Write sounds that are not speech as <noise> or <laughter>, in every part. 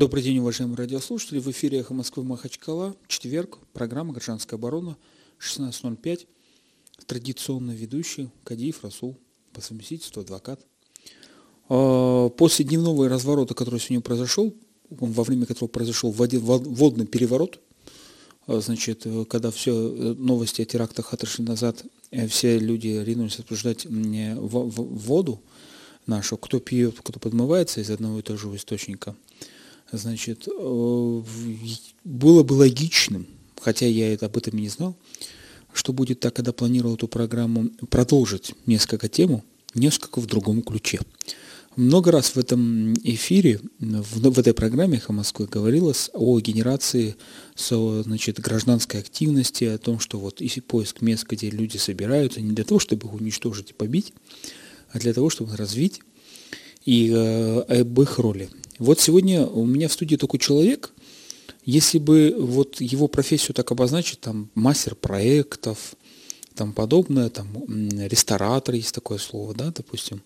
Добрый день, уважаемые радиослушатели. В эфире «Эхо Москвы» Махачкала. Четверг. Программа «Гражданская оборона». 16.05. Традиционно ведущий Кадиев Расул. По совместительству адвокат. А, после дневного разворота, который сегодня произошел, во время которого произошел водный переворот, а, значит, когда все новости о терактах отошли назад, э, все люди ринулись обсуждать воду нашу, кто пьет, кто подмывается из одного и того же источника – значит, э, было бы логичным, хотя я это об этом и не знал, что будет так, когда планировал эту программу, продолжить несколько тему, несколько в другом ключе. Много раз в этом эфире, в, в этой программе «Эхо Москвы» говорилось о генерации значит, гражданской активности, о том, что вот если поиск мест, где люди собираются, не для того, чтобы их уничтожить и побить, а для того, чтобы развить и э, об их роли. Вот сегодня у меня в студии такой человек, если бы вот его профессию так обозначить, там мастер проектов, там подобное, там ресторатор есть такое слово, да, допустим,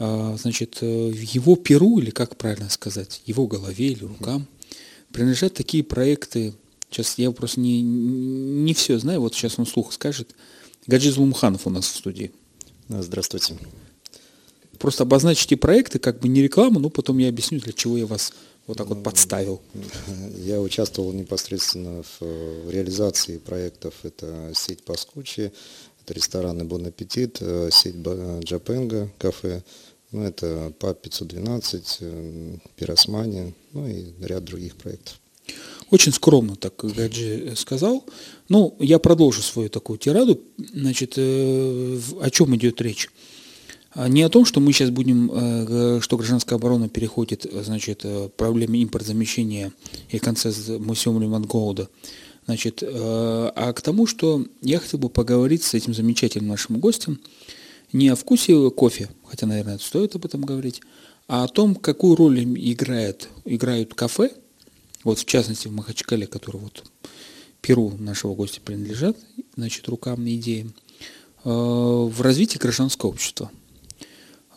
а, значит, э, в его перу, или как правильно сказать, его голове или рукам, принадлежат такие проекты, сейчас я просто не, не все знаю, вот сейчас он слух скажет, Гаджи Лумханов у нас в студии. Здравствуйте. Просто обозначите проекты, как бы не рекламу, но потом я объясню, для чего я вас вот так вот подставил. <laughs> Я участвовал непосредственно в э, реализации проектов. Это сеть Паскучи, это рестораны Бон Аппетит, э, сеть Джапенга, кафе, ну, это ПАП 512, э, Пиросмани, ну и ряд других проектов. Очень скромно, так Гаджи сказал. Ну, я продолжу свою такую тираду. Значит, о чем идет речь? А не о том, что мы сейчас будем, э, что гражданская оборона переходит, значит, э, проблеме импортзамещения и конца мы все от голода, значит, э, а к тому, что я хотел бы поговорить с этим замечательным нашим гостем не о вкусе кофе, хотя, наверное, стоит об этом говорить, а о том, какую роль играет, играют кафе, вот в частности в Махачкале, который вот Перу нашего гостя принадлежат, значит, рукам и идеям, в развитии гражданского общества.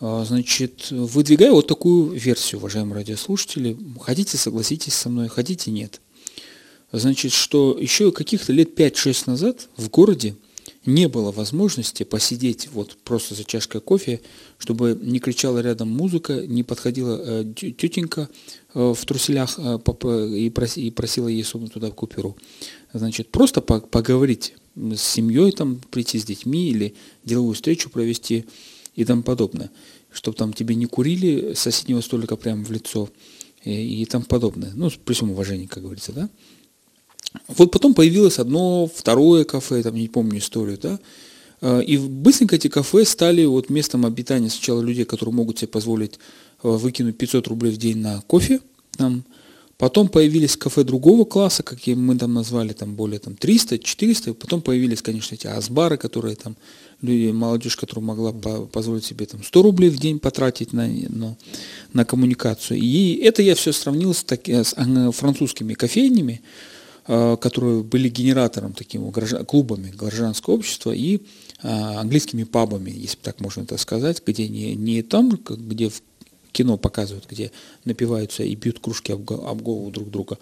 А, значит, выдвигаю вот такую версию, уважаемые радиослушатели. Хотите, согласитесь со мной, хотите, нет. Значит, что еще каких-то лет 5-6 назад в городе не было возможности посидеть вот просто за чашкой кофе, чтобы не кричала рядом музыка, не подходила э, тетенька э, в труселях э, и, просила ей сунуть туда купюру. Значит, просто поговорить с семьей, там, прийти с детьми или деловую встречу провести – и тому подобное. Чтобы там тебе не курили с соседнего столика прямо в лицо и, и тому подобное. Ну, при всем уважении, как говорится, да. Вот потом появилось одно, второе кафе, там не помню историю, да. А, и быстренько эти кафе стали вот местом обитания сначала людей, которые могут себе позволить а, выкинуть 500 рублей в день на кофе, там, Потом появились кафе другого класса, какие мы там назвали, там более там, 300, 400. Потом появились, конечно, эти асбары, которые там люди, молодежь, которая могла по позволить себе там 100 рублей в день потратить на, на, на коммуникацию. И это я все сравнил с, таки, с французскими кофейнями, э, которые были генератором таким граждан, клубами гражданского общества и э, английскими пабами, если так можно это сказать, где не, не там, где в кино показывают, где напиваются и бьют кружки об, об голову друг друга,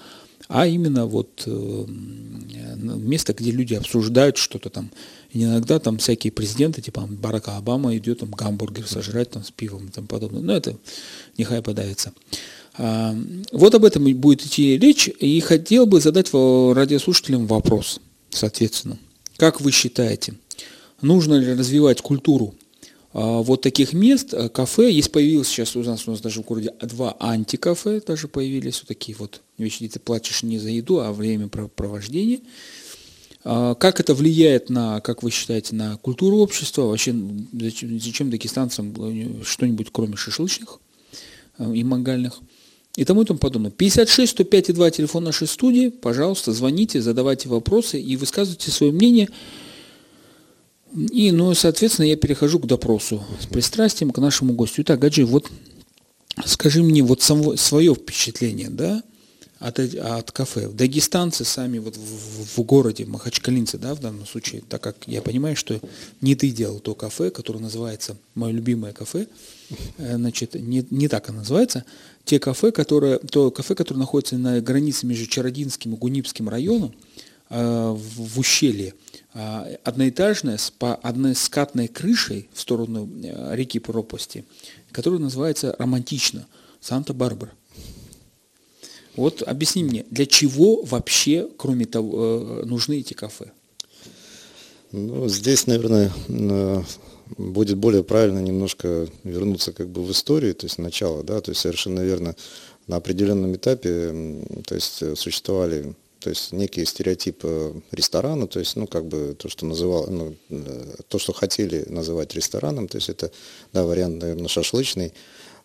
а именно вот э, место, где люди обсуждают что-то там. И иногда там всякие президенты, типа Барака Обама идет там гамбургер сожрать там с пивом и тому подобное. Но это нехай подавится. А, вот об этом будет идти речь, и хотел бы задать радиослушателям вопрос, соответственно. Как вы считаете, нужно ли развивать культуру вот таких мест, э, кафе, есть появилось сейчас у нас, у нас даже в городе два антикафе даже появились, вот такие вот вещи, где ты платишь не за еду, а время провождения. А, как это влияет на, как вы считаете, на культуру общества? Вообще, зачем, зачем дагестанцам э, что-нибудь кроме шашлычных э, и мангальных? И тому и тому подобное. 56 105 2 телефон нашей студии. Пожалуйста, звоните, задавайте вопросы и высказывайте свое мнение. И, ну, соответственно, я перехожу к допросу с пристрастием к нашему гостю. Итак, Гаджи, вот скажи мне вот само, свое впечатление, да, от, от кафе. Дагестанцы сами вот в, в городе, махачкалинцы, да, в данном случае, так как я понимаю, что не ты делал то кафе, которое называется, мое любимое кафе, э, значит, не, не так оно называется, те кафе, которые, то кафе, которое находится на границе между Чародинским и Гунипским районом, в, в ущелье, э, одноэтажное, с по одной скатной крышей в сторону э, реки пропасти, которое называется романтично, Санта-Барбара. Вот объясни мне, для чего вообще, кроме того, э, нужны эти кафе? Ну, здесь, наверное, будет более правильно немножко вернуться как бы в историю, то есть начало, да, то есть совершенно верно на определенном этапе, то есть э, существовали то есть некие стереотипы ресторана, то есть, ну, как бы то, что называл, ну, э, то, что хотели называть рестораном, то есть это, да, вариант, наверное, шашлычный,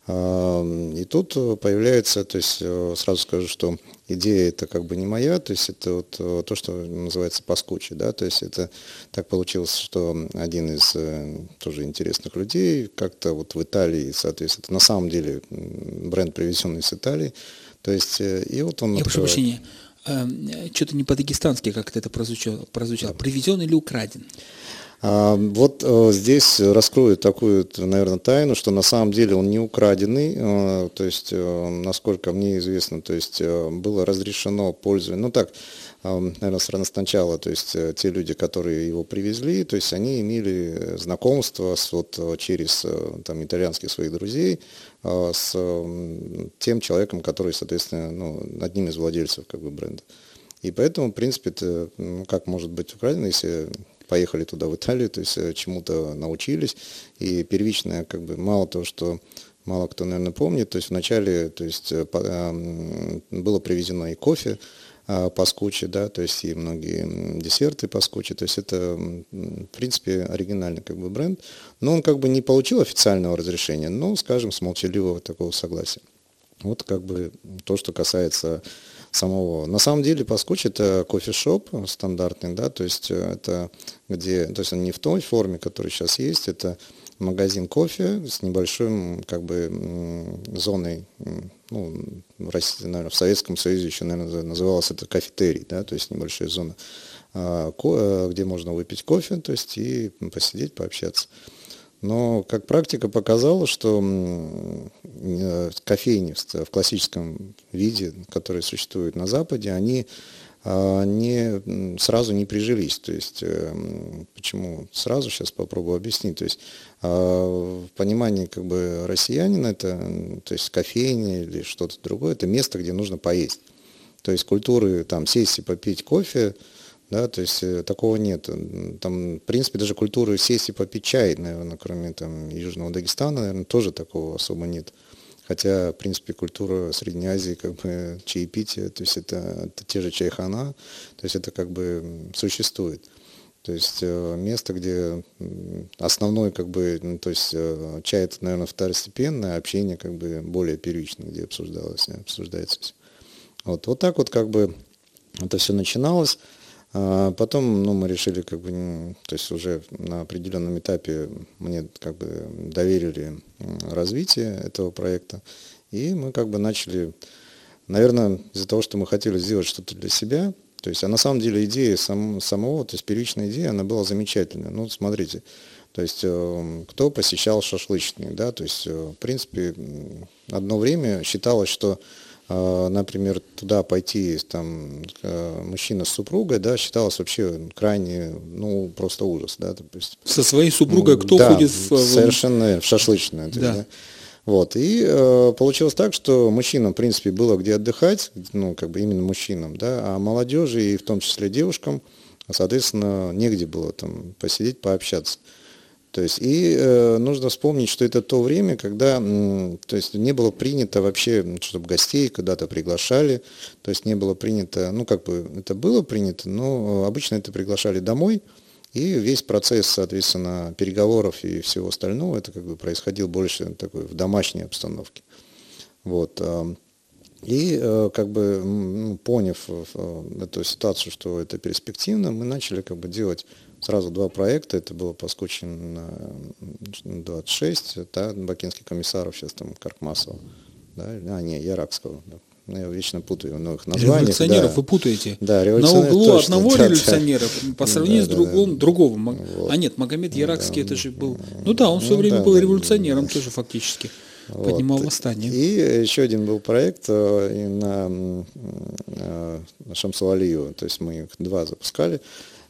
и тут появляется, то есть э, сразу скажу, что идея это как бы не моя, то есть это вот э, то, что называется паскучи, да, то есть это так получилось, что один из тоже интересных людей как-то вот в Италии, соответственно, это на самом деле бренд привезенный из Италии, то есть и вот он... Я прошу прощения, что-то не по-дагестански как-то это прозвучало, прозвучало. Привезен или украден? А, вот э, здесь раскрою такую, наверное, тайну, что на самом деле он не украденный, э, то есть, э, насколько мне известно, то есть было разрешено пользование, ну так, наверное, сначала, то есть те люди, которые его привезли, то есть они имели знакомство с, вот, через там, итальянских своих друзей с тем человеком, который, соответственно, ну, одним из владельцев как бы, бренда. И поэтому, в принципе, это, ну, как может быть украдено, если поехали туда, в Италию, то есть э, чему-то научились. И первичное, как бы, мало того, что мало кто, наверное, помнит, то есть вначале то есть, э, было привезено и кофе, а, по скуче, да, то есть и многие десерты по скуче, то есть это, в принципе, оригинальный как бы бренд, но он как бы не получил официального разрешения, но, скажем, с молчаливого такого согласия. Вот как бы то, что касается самого. На самом деле Паскуч это кофешоп стандартный, да, то есть э, это где, то есть он не в той форме, которая сейчас есть, это магазин кофе с небольшой как бы зоной, ну, в, России, наверное, в Советском Союзе еще, наверное, называлось это кафетерий, да, то есть небольшая зона, а, э, где можно выпить кофе, то есть и посидеть, пообщаться. Но как практика показала, что э, кофейни в классическом виде, которые существуют на Западе, они а, не, сразу не прижились. То есть, э, почему сразу, сейчас попробую объяснить. То есть, а, в понимании как бы россиянина, это, то есть кофейня или что-то другое, это место, где нужно поесть. То есть культуры там сесть и попить кофе, да, то есть э, такого нет. Там, в принципе, даже культуры сесть и попить чай, наверное, кроме там Южного Дагестана, наверное, тоже такого особо нет. Хотя, в принципе, культура Средней Азии, как бы чаепитие, то есть это, это те же чайхана, то есть это как бы существует. То есть э, место, где основной, как бы, ну, то есть э, чай это, наверное, второстепенное, общение как бы более первичное, где обсуждалось, обсуждается. Вот, вот так вот как бы это все начиналось. А потом ну, мы решили, как бы, то есть уже на определенном этапе мне как бы доверили развитие этого проекта. И мы как бы начали, наверное, из-за того, что мы хотели сделать что-то для себя, то есть, а на самом деле идея сам, самого, то есть первичная идея, она была замечательная. Ну, смотрите, то есть, э, кто посещал шашлычные, да, то есть, э, в принципе, одно время считалось, что например, туда пойти там мужчина с супругой, да, считалось вообще крайне, ну, просто ужас, да, то есть. Со своей супругой кто да, ходит в... совершенно в шашлычное. Да. да. Вот, и э, получилось так, что мужчинам, в принципе, было где отдыхать, ну, как бы именно мужчинам, да, а молодежи и в том числе девушкам, соответственно, негде было там посидеть, пообщаться. То есть, и э, нужно вспомнить, что это то время, когда э, то есть, не было принято вообще, чтобы гостей куда-то приглашали, то есть не было принято, ну как бы это было принято, но обычно это приглашали домой, и весь процесс, соответственно, переговоров и всего остального, это как бы происходил больше такой в домашней обстановке. Вот. И э, как бы ну, поняв э, эту ситуацию, что это перспективно, мы начали как бы делать сразу два проекта. Это было по на 26, да, Бакинский комиссаров, сейчас там Каркмасова. Да, а, не, Яракского. Да. ну, я вечно путаю новых названиях. Революционеров да. вы путаете. Да, На углу точно, одного да, революционера по сравнению Да, с да, другом, да. другого. Вот. А нет, Магомед Яракский это же был. Ну да, он в свое Ну время да, был да, революционером тоже фактически. Вот. Поднимал восстание. И еще один был проект э, на, э, на Шамсу Алиеву, то есть мы их два запускали.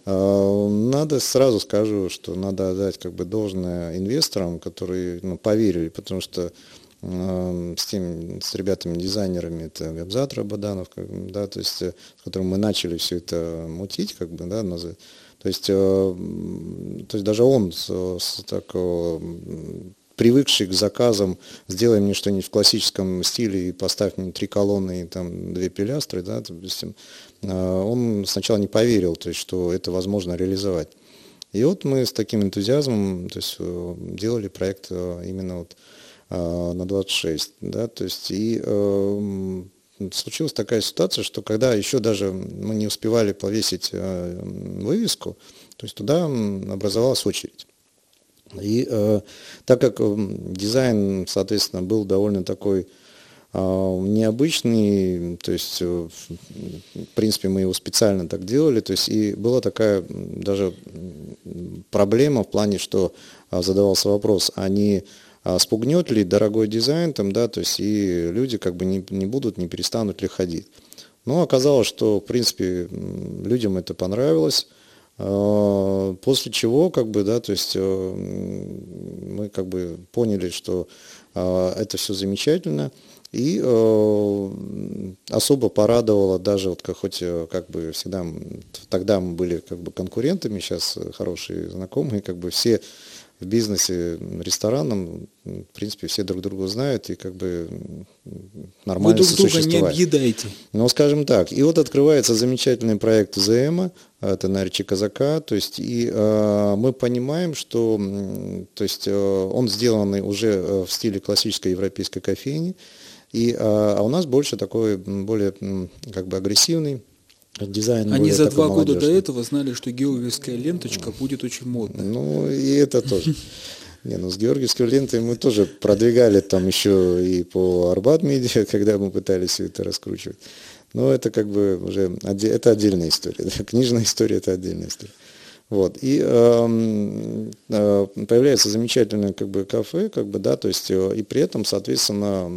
Э, Надо сразу скажу, что надо отдать как бы должное инвесторам, которые ну, поверили, потому что с тем, с ребятами-дизайнерами, это Габзат Рабаданов, как да, то есть, э, с которым мы начали все это мутить, как бы, да, назад. То есть, э, то есть даже он с, с такого привыкший к заказам, сделай мне что-нибудь в классическом стиле и поставь мне три колонны и там две пилястры, да, допустим, а, он сначала не поверил, то есть, что это возможно реализовать. И вот мы с таким энтузиазмом то есть, э, делали проект э, именно вот на 26, да, то есть и э, случилась такая ситуация, что когда еще даже мы не успевали повесить э, вывеску, то есть туда образовалась очередь. И э, так как дизайн, соответственно, был довольно такой необычный, то есть, э, в принципе, мы его специально так делали, то есть, и была такая даже проблема в плане, что а, задавался вопрос, а не а, спугнет ли дорогой дизайн там, да, то есть, и люди как бы не, не будут, не перестанут ли ходить. Но оказалось, что, в принципе, людям это понравилось, а, После чего, как бы, да, то есть э, мы как бы поняли, что а, это все замечательно. И э, особо порадовало даже, вот как, хоть э, как бы всегда, тогда мы были как бы конкурентами, сейчас э, хорошие знакомые, как бы все в бизнесе ресторанном, в принципе, все друг друга знают и как бы м, Вы нормально друг друга не объедаете. Ну, скажем так. И вот открывается замечательный проект ЗМ, это на речи Казака, то есть и э, мы понимаем, что то есть, э, он сделанный уже э, в стиле классической европейской кофейни, и, э, а у нас больше такой, более как бы агрессивный дизайн. Они за два года до этого знали, что георгиевская ленточка будет очень модной. Ну, и это тоже. <laughs> Не, ну с Георгиевской лентой мы тоже продвигали там еще и по Арбат Медиа, <laughs> когда мы пытались все это раскручивать. Но это как бы уже это отдельная история. Книжная история это отдельная история. Вот. И эм, э, появляется замечательное как бы кафе, как бы, да, то есть, э, и при этом, соответственно,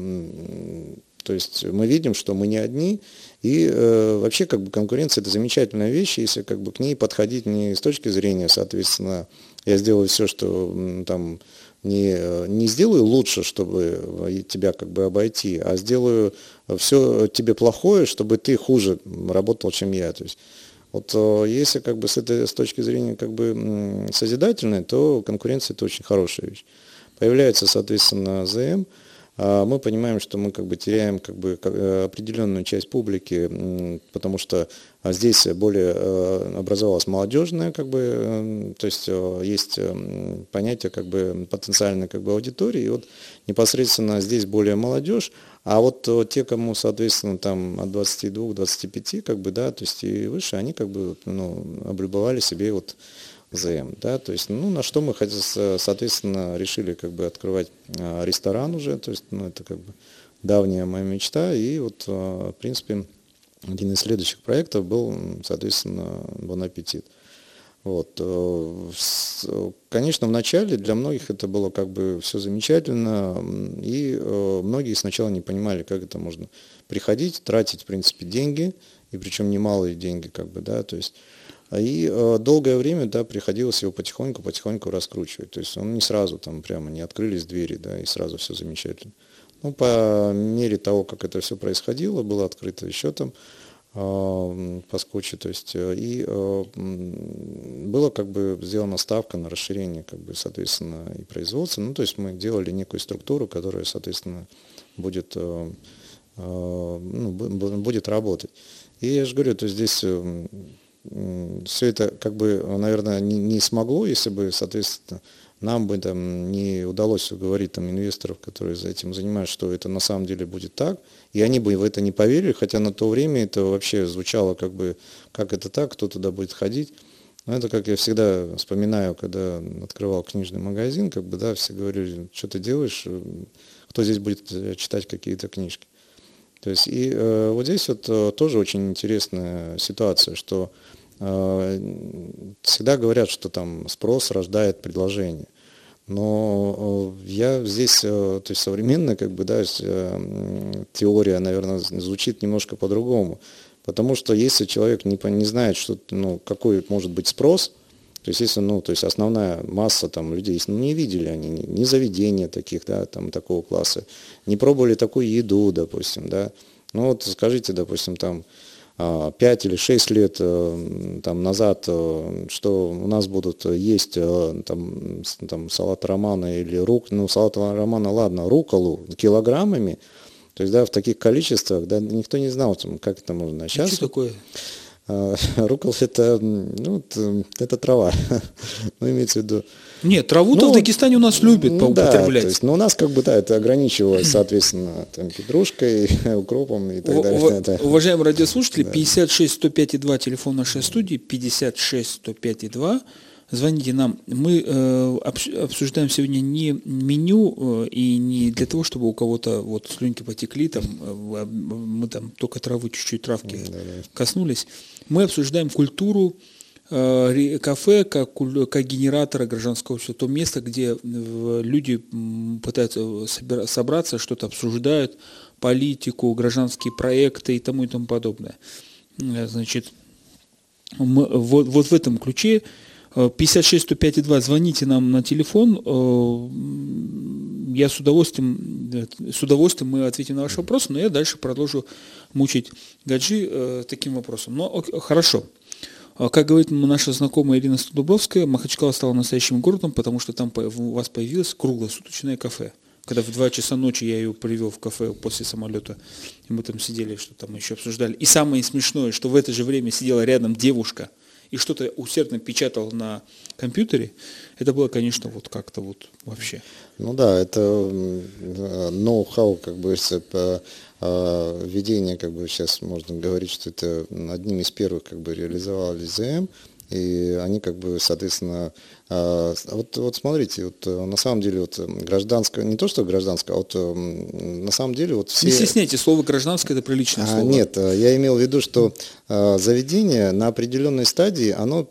то есть мы видим, что мы не одни, и э, вообще как бы конкуренция это замечательная вещь, если как бы к ней подходить не с точки зрения, соответственно, я сделаю все, что там не, э, не сделаю лучше, чтобы э, тебя как бы обойти, а сделаю все тебе плохое, чтобы ты хуже работал, чем я. То есть вот э, если как бы с этой с точки зрения как бы созидательной, то конкуренция это очень хорошая вещь. Появляется, соответственно, ЗМ, мы понимаем, что мы как бы теряем как бы э, определенную часть публики, потому что а, здесь более э, образовалась молодежная, как бы, э, то есть э, есть э, понятие как бы потенциальной как бы аудитории, и вот непосредственно здесь более молодежь, а вот те, кому, соответственно, там от 22-25, как бы, да, то есть и выше, они как бы, ну, облюбовали себе вот ЗМ, да, то есть, ну, на что мы, соответственно, решили как бы открывать а, ресторан уже, то есть, ну, это как бы давняя моя мечта, и вот, а, в принципе, один из следующих проектов был, соответственно, Бон аппетит. Вот. э, Конечно, в начале для многих это было как бы все замечательно, и э, многие сначала не понимали, как это можно приходить, тратить, в принципе, деньги, и причем немалые деньги, как бы, да, то есть, и э, долгое время, да, приходилось его потихоньку, потихоньку раскручивать, то есть он не сразу там прямо не открылись двери, да, и сразу все замечательно. Ну, по мере того, как это все происходило, было открыто еще там а, по скотчу, то есть э, и э, было как бы сделана ставка на расширение, как бы, соответственно, и производства. Ну, то есть мы делали некую структуру, которая, соответственно, будет, э, э, ну, бу- бу- будет работать. И я же говорю, то есть здесь все это как бы, наверное, не, не смогло, если бы, соответственно, нам бы там не удалось уговорить там инвесторов, которые за этим занимаются, что это на самом деле будет так, и они бы в это не поверили, хотя на то время это вообще звучало как бы, как это так, кто туда будет ходить. Но это как я всегда вспоминаю, когда открывал книжный магазин, как бы, да, все говорили, что ты делаешь, кто здесь будет э, читать какие-то книжки. То есть и э, вот здесь вот э, тоже очень интересная ситуация, что э, всегда говорят, что там спрос рождает предложение. Но э, я здесь, э, то есть современная как бы, да, теория, наверное, звучит немножко по-другому. Потому что если человек не, не знает, что, ну, какой может быть спрос, то есть если, ну, то есть основная масса там людей, ну, не видели они ни, ни заведения таких, да, там такого класса, не пробовали такую еду, допустим, да. Ну вот скажите, допустим, там 5 а, или 6 лет э, там, назад, э, что у нас будут есть э, там, там, салат романа или рук, ну салат романа, ладно, руколу килограммами, то есть, да, в таких количествах, да, никто не знал, как это можно. А сейчас... Что такое? <laughs> Рукол это, ну, это трава, <laughs> ну, имеется в виду. Нет, траву-то ну, в Дагестане у нас любят ну, поупотреблять. Да, то есть, ну, у нас как бы, да, это ограничивалось, соответственно, <clears throat> там, петрушкой, <laughs> укропом и так далее. Да. Уважаемые радиослушатели, да. 56 105 2 телефон нашей студии, 56 105 2 звоните нам. Мы э, обсуждаем сегодня не меню э, и не для того, чтобы у кого-то вот слюнки потекли, там, э, мы там только травы, чуть-чуть травки да, да. коснулись. Мы обсуждаем культуру э, кафе как, как генератора гражданского общества, то место, где люди пытаются собраться, что-то обсуждают, политику, гражданские проекты и тому и тому подобное. Значит, мы, вот, вот в этом ключе 56 105 2, звоните нам на телефон. Э, я с удовольствием, э, с удовольствием мы ответим на ваши вопросы, но я дальше продолжу мучить Гаджи э, таким вопросом. Но хорошо. Как говорит наша знакомая Ирина Студубровская, Махачкала стала настоящим городом, потому что там у вас появилось круглосуточное кафе. Когда в 2 часа ночи я ее привел в кафе после самолета, и мы там сидели, что там еще обсуждали. И самое смешное, что в это же время сидела рядом девушка – и что-то усердно печатал на компьютере, это было, конечно, вот как-то вот вообще. Ну да, это ноу-хау, как бы, это введение, как бы сейчас можно говорить, что это одним из первых как бы реализовали ЗМ, и они как бы, соответственно, а, вот, вот смотрите, вот э, на самом деле вот гражданское, не то что гражданское, а вот на самом деле вот все... Не стесняйте, слово гражданское это приличное а, слово. Нет, э, я имел в виду, что а, заведение на определенной стадии, оно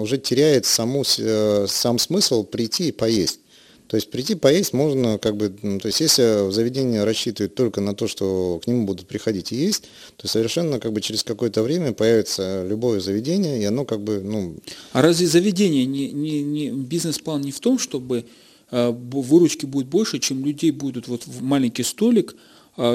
уже теряет саму, сам смысл прийти и поесть. То есть прийти поесть можно, как бы, то есть если заведение рассчитывает только на то, что к нему будут приходить и есть, то совершенно как бы через какое-то время появится любое заведение, и оно как бы, ну... А разве заведение, не, не, не, бизнес-план не в том, чтобы э, выручки будет больше, чем людей будут вот в маленький столик,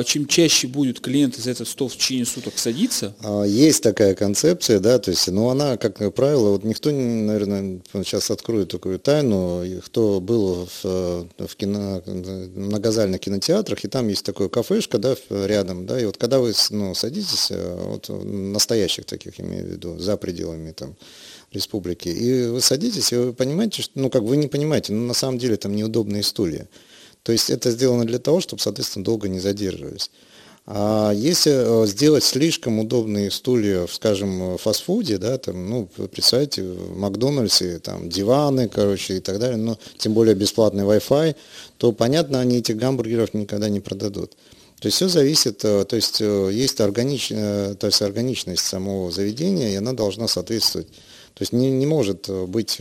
чем чаще будет клиент за этот стол в течение суток садиться? А, есть такая концепция, да, то есть, но она, как правило, вот никто, наверное, сейчас откроет такую тайну, кто был в, в кино, многозальных кинотеатрах, и там есть такое кафешка, да, рядом, да, и вот когда вы, ну, садитесь, э, вот настоящих таких, имею в виду, за пределами там республики, и вы садитесь, и вы понимаете, что, ну, как вы не понимаете, но на самом деле там неудобные стулья. То есть это сделано для того, чтобы, соответственно, долго не задерживались. А если э, сделать слишком удобные стулья, скажем, в фастфуде, да, там, ну, представьте, в Макдональдсе, там, диваны, короче, и так далее, но тем более бесплатный Wi-Fi, то, понятно, они этих гамбургеров никогда не продадут. То есть все зависит, э, то есть э, есть органич, то есть органичность самого заведения, и она должна соответствовать. То есть не, не может быть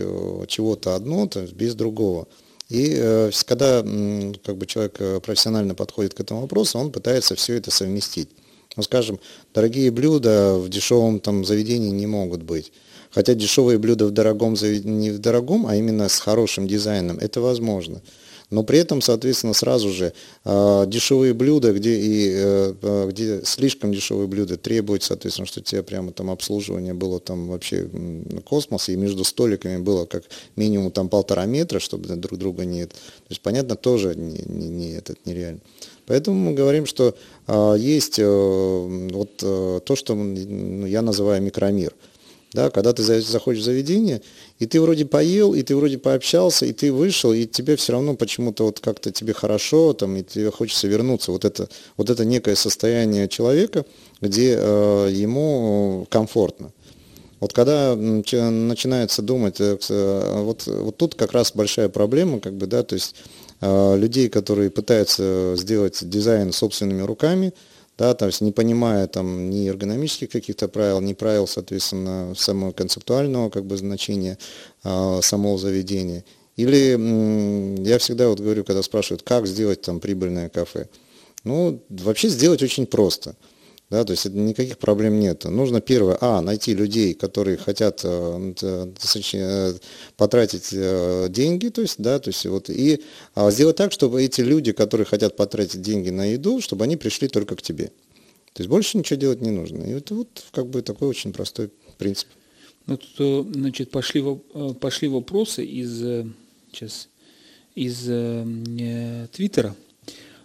чего-то одно то есть без другого. И э, когда как бы, человек э, профессионально подходит к этому вопросу, он пытается все это совместить. Ну, скажем, дорогие блюда в дешевом там, заведении не могут быть. Хотя дешевые блюда в дорогом заведении, не в дорогом, а именно с хорошим дизайном, это возможно но при этом, соответственно, сразу же э, дешевые блюда, где, и, э, где слишком дешевые блюда требуют, соответственно, что тебе прямо там обслуживание было там вообще космос, и между столиками было как минимум там полтора метра, чтобы друг друга не... То есть, понятно, тоже не, не, не, этот, нереально. Поэтому мы говорим, что э, есть э, вот э, то, что я называю микромир. Да, когда ты заходишь в заведение, и ты вроде поел, и ты вроде пообщался, и ты вышел, и тебе все равно почему-то вот как-то тебе хорошо, там, и тебе хочется вернуться. Вот это, вот это некое состояние человека, где э, ему комфортно. Вот когда начинается думать, э, вот, вот тут как раз большая проблема, как бы, да, то есть людей, которые пытаются сделать дизайн собственными руками, да, то есть не понимая там ни эргономических каких-то правил, ни правил, соответственно, самого концептуального как бы значения а, самого заведения. Или я всегда вот говорю, когда спрашивают, как сделать там прибыльное кафе, ну, вообще сделать очень просто – да, то есть никаких проблем нет. Нужно первое, а, найти людей, которые хотят э, э, потратить э, деньги, то есть, да, то есть вот, и а, сделать так, чтобы эти люди, которые хотят потратить деньги на еду, чтобы они пришли только к тебе. То есть больше ничего делать не нужно. И это вот как бы такой очень простой принцип. Ну, тут, значит, пошли, пошли вопросы из, сейчас, из э, Твиттера.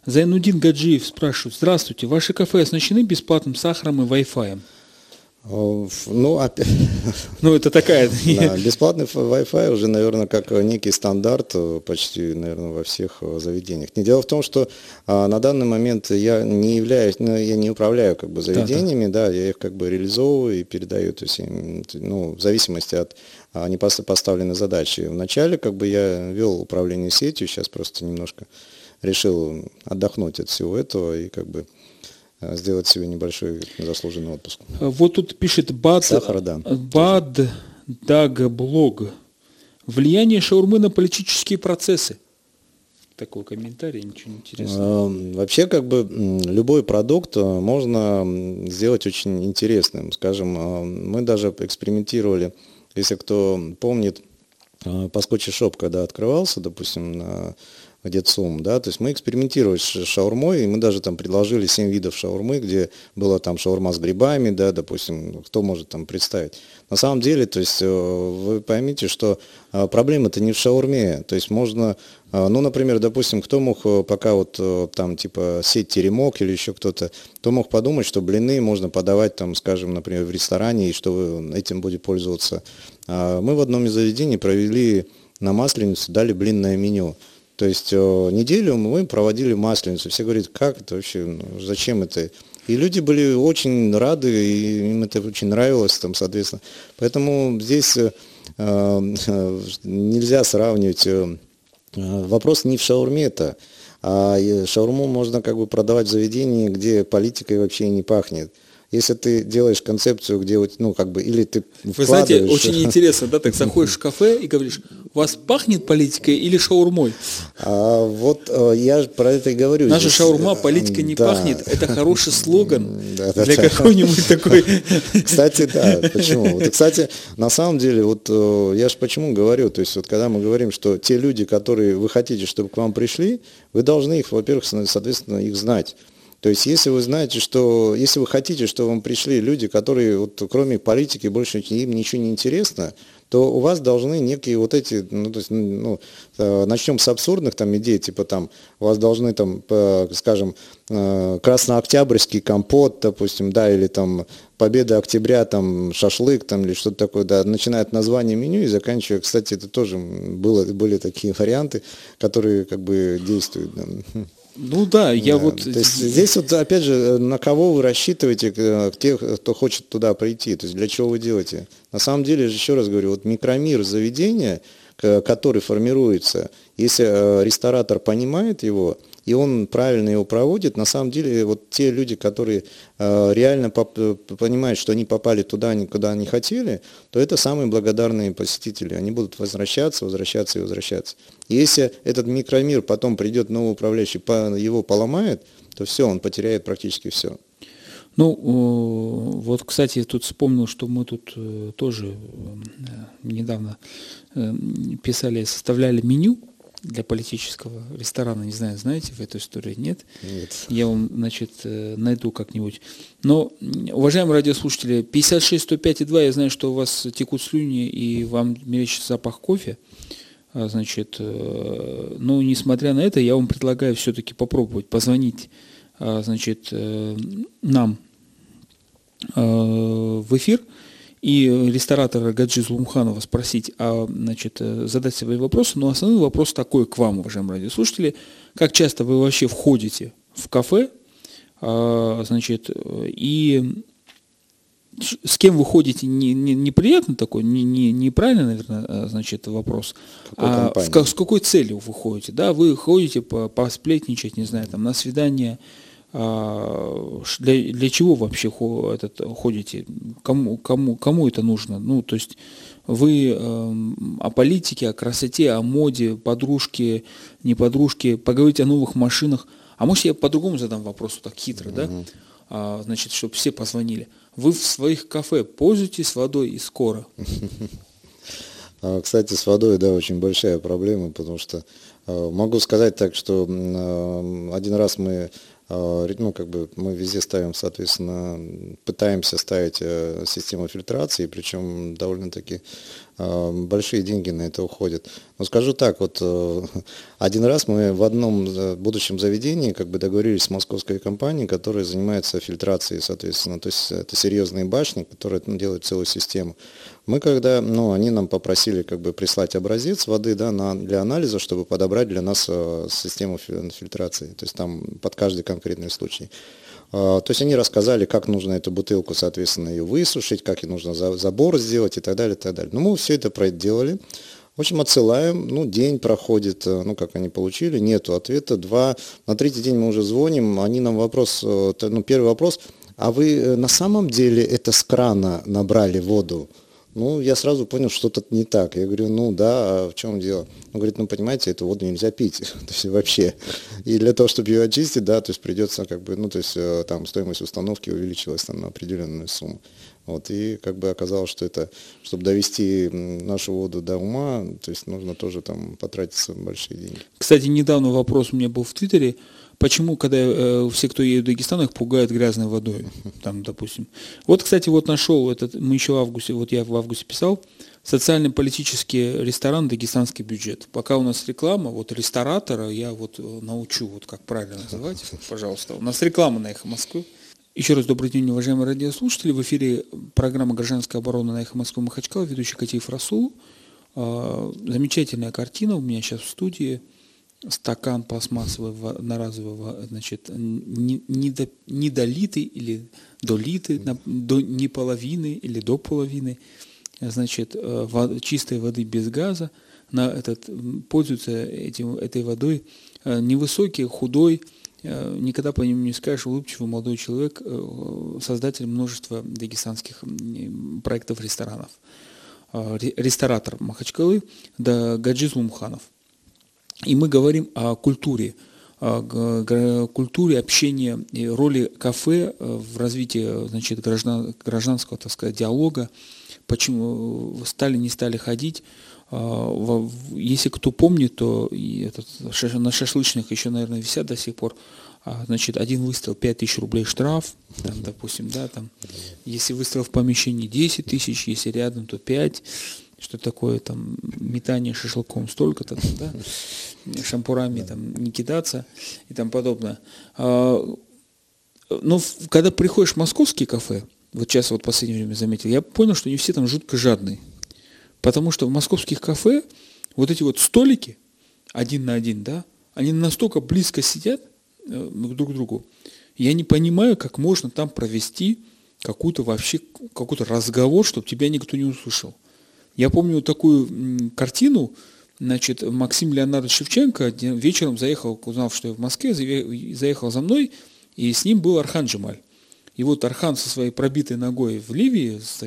Зайнудин Гаджиев спрашивает, здравствуйте, ваши кафе оснащены бесплатным сахаром и Wi-Fi? Ну, опять... <laughs> ну, это такая... <laughs> Да, бесплатный Wi-Fi уже, наверное, как некий стандарт э, почти, наверное, во всех э, заведениях. Не дело в том, что а, на данный момент я не являюсь, ну, я не управляю как бы заведениями, да, да. да, я их как бы реализовываю и передаю, то есть, ну, в зависимости от а, непоставленной задачи. Вначале как бы я вел управление сетью, сейчас просто немножко решил отдохнуть от всего этого и как бы э, сделать себе небольшой заслуженный отпуск. Вот тут пишет Бад, Сахара, да, Бад Дагблог. Влияние шаурмы на политические процессы. Такой комментарий, ничего интересного. Эм, вообще, как бы любой продукт э, можно сделать очень интересным. Скажем, э, мы даже экспериментировали, если кто помнит, Паскочи Шоп, когда открывался, допустим, на Децум, да, то есть мы экспериментировали с шаурмой, и мы даже там предложили 7 видов шаурмы, где была там шаурма с грибами, да, допустим, кто может там представить. На самом деле, то есть э, вы поймите, что э, проблема-то не в шаурме, то есть можно, э, ну, например, допустим, кто мог пока вот там типа сеть теремок или еще кто-то, кто мог подумать, что блины можно подавать там, скажем, например, в ресторане, и что этим будет пользоваться. А мы в одном из заведений провели на Масленицу, дали блинное меню. То есть э, неделю мы проводили масленицу. Все говорят, как это вообще, ну, зачем это? И люди были очень рады, и им это очень нравилось, там, соответственно. Поэтому здесь э, э нельзя сравнивать. Э, вопрос не в шаурме это, а шаурму можно как бы продавать в заведении, где политикой вообще не пахнет если ты делаешь концепцию, где вот, ну, как бы, или ты Вы знаете, очень <laughs> интересно, да, так заходишь в кафе и говоришь, у вас пахнет политикой или шаурмой? А, вот э, я про это и говорю. Наша здесь. шаурма политика не да. пахнет. Это хороший слоган <laughs> да, да, для да. какой-нибудь такой. <laughs> Кстати, да, почему? Вот, кстати, на самом деле, вот э, я же почему говорю, то есть вот когда мы говорим, что те люди, которые вы хотите, чтобы к вам пришли, вы должны их, во-первых, соответственно, их знать. То есть, если вы знаете, что, если вы хотите, что вам пришли люди, которые, вот, кроме политики, больше им ничего не интересно, то у вас должны некие вот эти, ну, то есть, ну, э, начнем с абсурдных там идей, типа там, у вас должны там, скажем, э, краснооктябрьский компот, допустим, да, или там Победа октября, там, шашлык, там, или что-то такое, да, начиная от названия меню и заканчивая, кстати, это тоже было, были такие варианты, которые как бы действуют. Да. Ну да, я да. вот... То есть здесь вот, опять же, на кого вы рассчитываете, э, тех, кто хочет туда прийти, то есть для чего вы делаете? На самом деле, еще раз говорю, вот микромир заведения, который формируется, если э, ресторатор понимает его, и он правильно его проводит, на самом деле вот те люди, которые э, реально понимают, что они попали туда, куда они хотели, то это самые благодарные посетители. Они будут возвращаться, возвращаться и возвращаться. Если этот микромир потом придет новый управляющий, его поломает, то все, он потеряет практически все. Ну, вот, кстати, я тут вспомнил, что мы тут э, тоже э, недавно писали, составляли меню для политического ресторана, не знаю, знаете в эту историю, нет? Нет. Я вам, значит, э, найду как-нибудь. Но, уважаемые радиослушатели, 56 105 2, я знаю, что у вас текут слюни и вам мерещится запах кофе. А, значит, э, но несмотря на это, я вам предлагаю все-таки попробовать позвонить, а, значит, э, нам в эфир – и ресторатора Гаджи Зулумханова спросить, а, значит, э, задать свои вопросы, но основной вопрос такой к вам, уважаемые радиослушатели. Как часто вы вообще входите в кафе, а, значит, и с кем вы ходите, не, не, неприятно такой, не, не, неправильно, наверное, а, значит, вопрос. Какой а в, с какой целью вы ходите? Да, вы ходите по, посплетничать, не знаю, там, на свидание. А, для, для чего вообще этот, ходите? Кому, кому, кому это нужно? Ну, то есть вы э, о политике, о красоте, о моде, подружке, не подружке, поговорите о новых машинах. А может я по-другому задам вопрос, так хитро, угу. да? А, значит, чтобы все позвонили. Вы в своих кафе пользуетесь водой из кора? А, кстати, с водой, да, очень большая проблема, потому что а, могу сказать так, что а, один раз мы ну, как бы мы везде ставим, соответственно, пытаемся ставить э, систему фильтрации, причем довольно-таки большие деньги на это уходят. Но скажу так, вот э, один раз мы в одном э, будущем заведении как бы договорились с московской компанией, которая занимается фильтрацией, соответственно, то есть это серьезные башни, которые ну, делают целую систему. Мы когда, ну, они нам попросили как бы прислать образец воды, да, на, для анализа, чтобы подобрать для нас э, систему фильтрации, то есть там под каждый конкретный случай. То есть они рассказали, как нужно эту бутылку, соответственно, ее высушить, как ей нужно забор сделать и так далее, и так далее. Ну, мы все это проделали. В общем, отсылаем, ну, день проходит, э, ну, как они получили, нету ответа. Два, на третий день мы уже звоним, они нам вопрос, э, ну, первый вопрос, а вы э, на самом деле это с крана набрали воду? Ну, я сразу понял, что что-то не так. Я говорю, ну да, а в чем дело? Он говорит, ну, понимаете, эту воду нельзя пить, <laughs> то есть вообще. И для того, чтобы ее очистить, да, то есть придется как бы, ну, то есть э, там стоимость установки увеличилась там на определенную сумму. Вот, и как бы оказалось, что это, чтобы довести нашу воду до ума, то есть нужно тоже там потратиться большие деньги. Кстати, недавно вопрос у меня был в Твиттере, Почему, когда э, все, кто едет в Дагестан, их пугают грязной водой, там, допустим. Вот, кстати, вот нашел этот, мы еще в августе, вот я в августе писал, социально-политический ресторан «Дагестанский бюджет». Пока у нас реклама, вот ресторатора я вот э, научу, вот как правильно называть, пожалуйста. У нас реклама на «Эхо Москвы». Еще раз добрый день, уважаемые радиослушатели. В эфире программа «Гражданская оборона» на «Эхо Москвы» Махачкала, ведущий Катиев Расул. А, замечательная картина у меня сейчас в студии – стакан пластмассовый одноразовый, значит, не, не, до, не долитый или долитый, до не половины или до половины, значит, э, чистой воды без газа, на этот, пользуется этим, этой водой э, невысокий, худой, э, никогда по нему не скажешь, улыбчивый молодой человек, создатель множества дагестанских проектов ресторанов. Ресторатор Махачкалы, да Гаджиз Лумханов – и мы говорим о культуре, о культуре общения роли кафе э, в развитии значит, граждан, гражданского так сказать, диалога, почему стали, не стали ходить. А, если кто помнит, то этот, на шашлычных еще, наверное, висят до сих пор. А, значит, один выстрел 5 тысяч рублей штраф, там, допустим, да, там, если выстрел в помещении 10 тысяч, если рядом, то 5 что такое там метание шашлыком столько-то, <laughs> да, шампурами там не кидаться и там подобное. А, но ну, когда приходишь в московские кафе, вот сейчас вот в последнее время заметил, я понял, что не все там жутко жадные. Потому что в московских кафе вот эти вот столики один на один, да, они настолько близко сидят э, друг к другу. Я не понимаю, как можно там провести какую-то вообще, какой-то разговор, чтобы тебя никто не услышал. Я помню такую картину, значит, Максим Леонардович Шевченко вечером заехал, узнав, что я в Москве, заехал за мной, и с ним был Архан Джемаль. И вот Архан со своей пробитой ногой в Ливии, с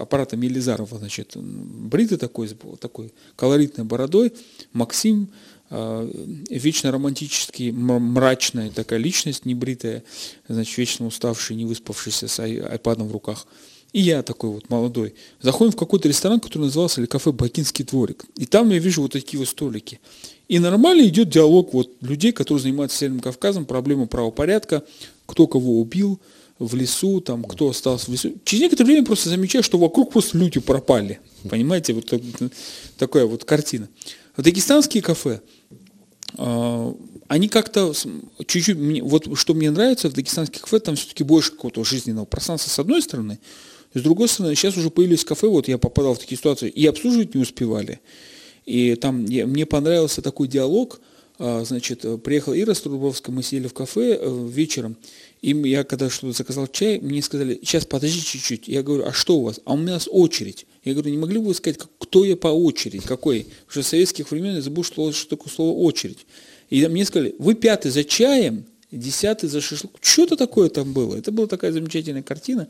аппаратом Елизарова, значит, бритый такой, такой колоритной бородой, Максим, а, вечно романтический, мрачная такая личность, небритая, значит, вечно уставший, не выспавшийся с айпадом в руках – и я такой вот молодой. Заходим в какой-то ресторан, который назывался или кафе «Бакинский дворик». И там я вижу вот такие вот столики. И нормально идет диалог вот людей, которые занимаются Северным Кавказом, проблемы правопорядка, кто кого убил в лесу, там, кто остался в лесу. Через некоторое время просто замечаю, что вокруг просто люди пропали. Понимаете, вот такая вот картина. Дагестанские кафе, а, они как-то чуть-чуть, вот что мне нравится в дагестанских кафе, там все-таки больше какого-то жизненного пространства с одной стороны, с другой стороны, сейчас уже появились кафе, вот я попадал в такие ситуации, и обслуживать не успевали. И там я, мне понравился такой диалог, а, значит, приехал Ира Струбовская, мы сели в кафе э, вечером, им я когда что-то заказал чай, мне сказали, сейчас подожди чуть-чуть. Я говорю, а что у вас? А у нас очередь. Я говорю, не могли бы вы сказать, кто я по очереди, какой? Уже с советских времен я забыл, что, что такое слово очередь. И мне сказали, вы пятый за чаем, десятый за шашлык. Что-то такое там было. Это была такая замечательная картина.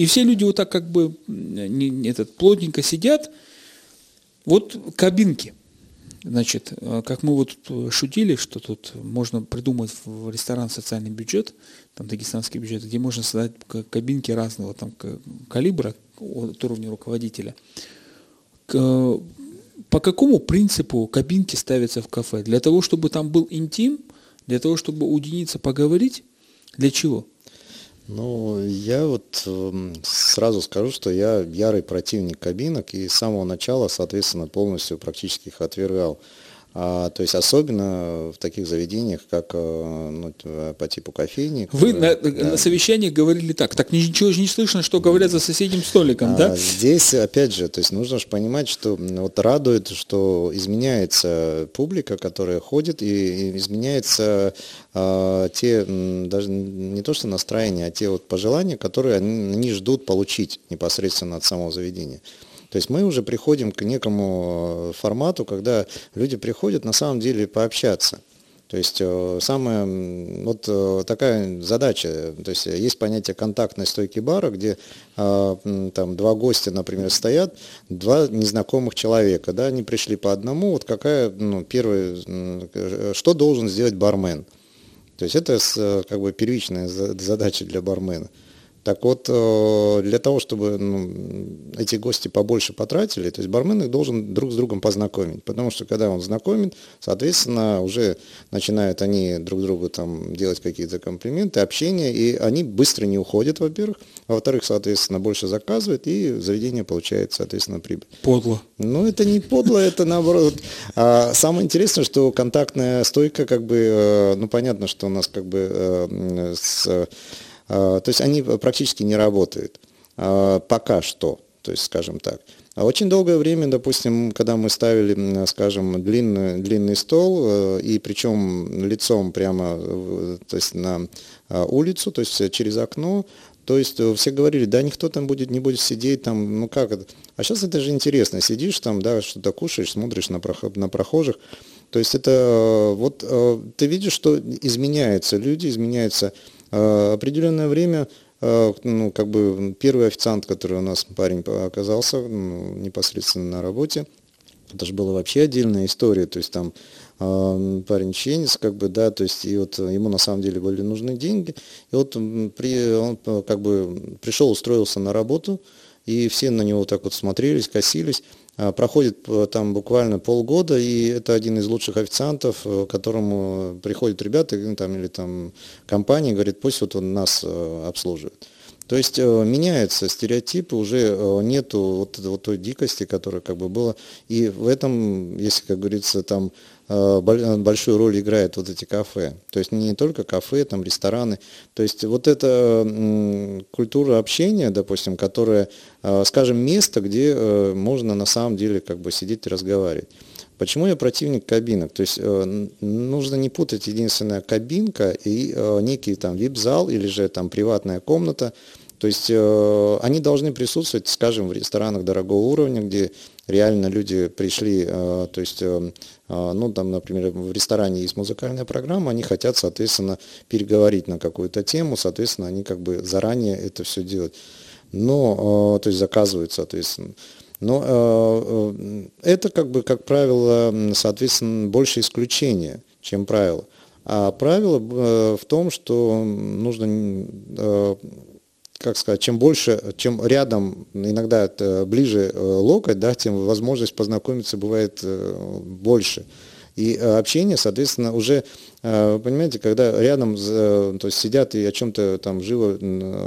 И все люди вот так как бы не, этот, плотненько сидят. Вот кабинки. Значит, э, как мы вот шутили, что тут можно придумать в ресторан социальный бюджет, там дагестанский бюджет, где можно создать кабинки разного там калибра от уровня руководителя. По какому принципу кабинки ставятся в кафе? Для того, чтобы там был интим, для того, чтобы уединиться, поговорить? Для чего? Ну, я вот э, сразу скажу, что я ярый противник кабинок и с самого начала, соответственно, полностью практически их отвергал. А, то есть особенно в таких заведениях, как э, ну, по типу кофейни. Вы на, да. на совещаниях говорили так, так ничего же не слышно, что говорят за соседним столиком, а, да? Здесь, опять же, то есть нужно же понимать, что вот радует, что изменяется публика, которая ходит, и, и изменяется а, те, даже не то что настроение, а те вот пожелания, которые они, они ждут получить непосредственно от самого заведения. То есть мы уже приходим к некому э, формату, когда люди приходят на самом деле пообщаться. То есть э, самая вот э, такая задача, то есть есть понятие контактной стойки бара, где там два гостя, например, стоят, два незнакомых человека, да, они пришли по одному, вот какая, ну, первая, что должен сделать бармен? То есть это как бы первичная задача для бармена. Так вот, э, для того, чтобы ну, эти гости побольше потратили, то есть бармен их должен друг с другом познакомить. Потому что когда он знакомит, соответственно, уже начинают они друг другу там делать какие-то комплименты, общение, и они быстро не уходят, во-первых. А во-вторых, соответственно, больше заказывают, и заведение получает, соответственно, прибыль. Подло. Ну, это не подло, это наоборот. А самое интересное, что контактная стойка, как бы, э, ну, понятно, что у нас как бы э, с то есть они практически не работают. А, пока что, то есть скажем так. А очень долгое время, допустим, когда мы ставили, скажем, длинный, длинный стол, э, и причем лицом прямо то есть на улицу, то есть через окно, то есть все говорили, да никто там будет, не будет сидеть, там, ну как это. А сейчас это же интересно, сидишь там, да, что-то кушаешь, смотришь на, проход, на прохожих. То есть это э, вот э, ты видишь, что изменяются люди, изменяются а, определенное время а, ну, как бы первый официант, который у нас парень оказался ну, непосредственно на работе, это же была вообще отдельная история, то есть там э, парень ченец, как бы, да, то есть и вот ему на самом деле были нужны деньги, и вот при, он как бы пришел, устроился на работу, и все на него так вот смотрелись, косились, проходит э, там буквально полгода, и это один из лучших официантов, э, к которому приходят ребята ну, там, или там компания, говорит, пусть вот он нас э, обслуживает. То есть меняются стереотипы, уже нету вот, вот той дикости, которая как бы была. И в этом, если, как говорится, там Э, большую роль играют вот эти кафе. То есть не только кафе, там рестораны. То есть вот эта культура общения, допустим, которая, э, скажем, место, где э, можно на самом деле как бы сидеть и разговаривать. Почему я противник кабинок? То есть нужно не путать единственная кабинка и некий там вип-зал или же там приватная комната. То есть они должны присутствовать, скажем, в ресторанах дорогого уровня, где реально люди пришли, то есть а, ну, там, например, в ресторане есть музыкальная программа, они хотят, соответственно, переговорить на какую-то тему, соответственно, они как бы заранее это все делают. Но, а, то есть заказывают, соответственно. Но это, как бы, как правило, соответственно, больше исключение, чем правило. А правило в том, что нужно как сказать, чем больше, чем рядом, иногда это ближе э, локоть, да, тем возможность познакомиться бывает э, больше. И э, общение, соответственно, уже, понимаете, когда рядом то есть сидят и о чем-то там живо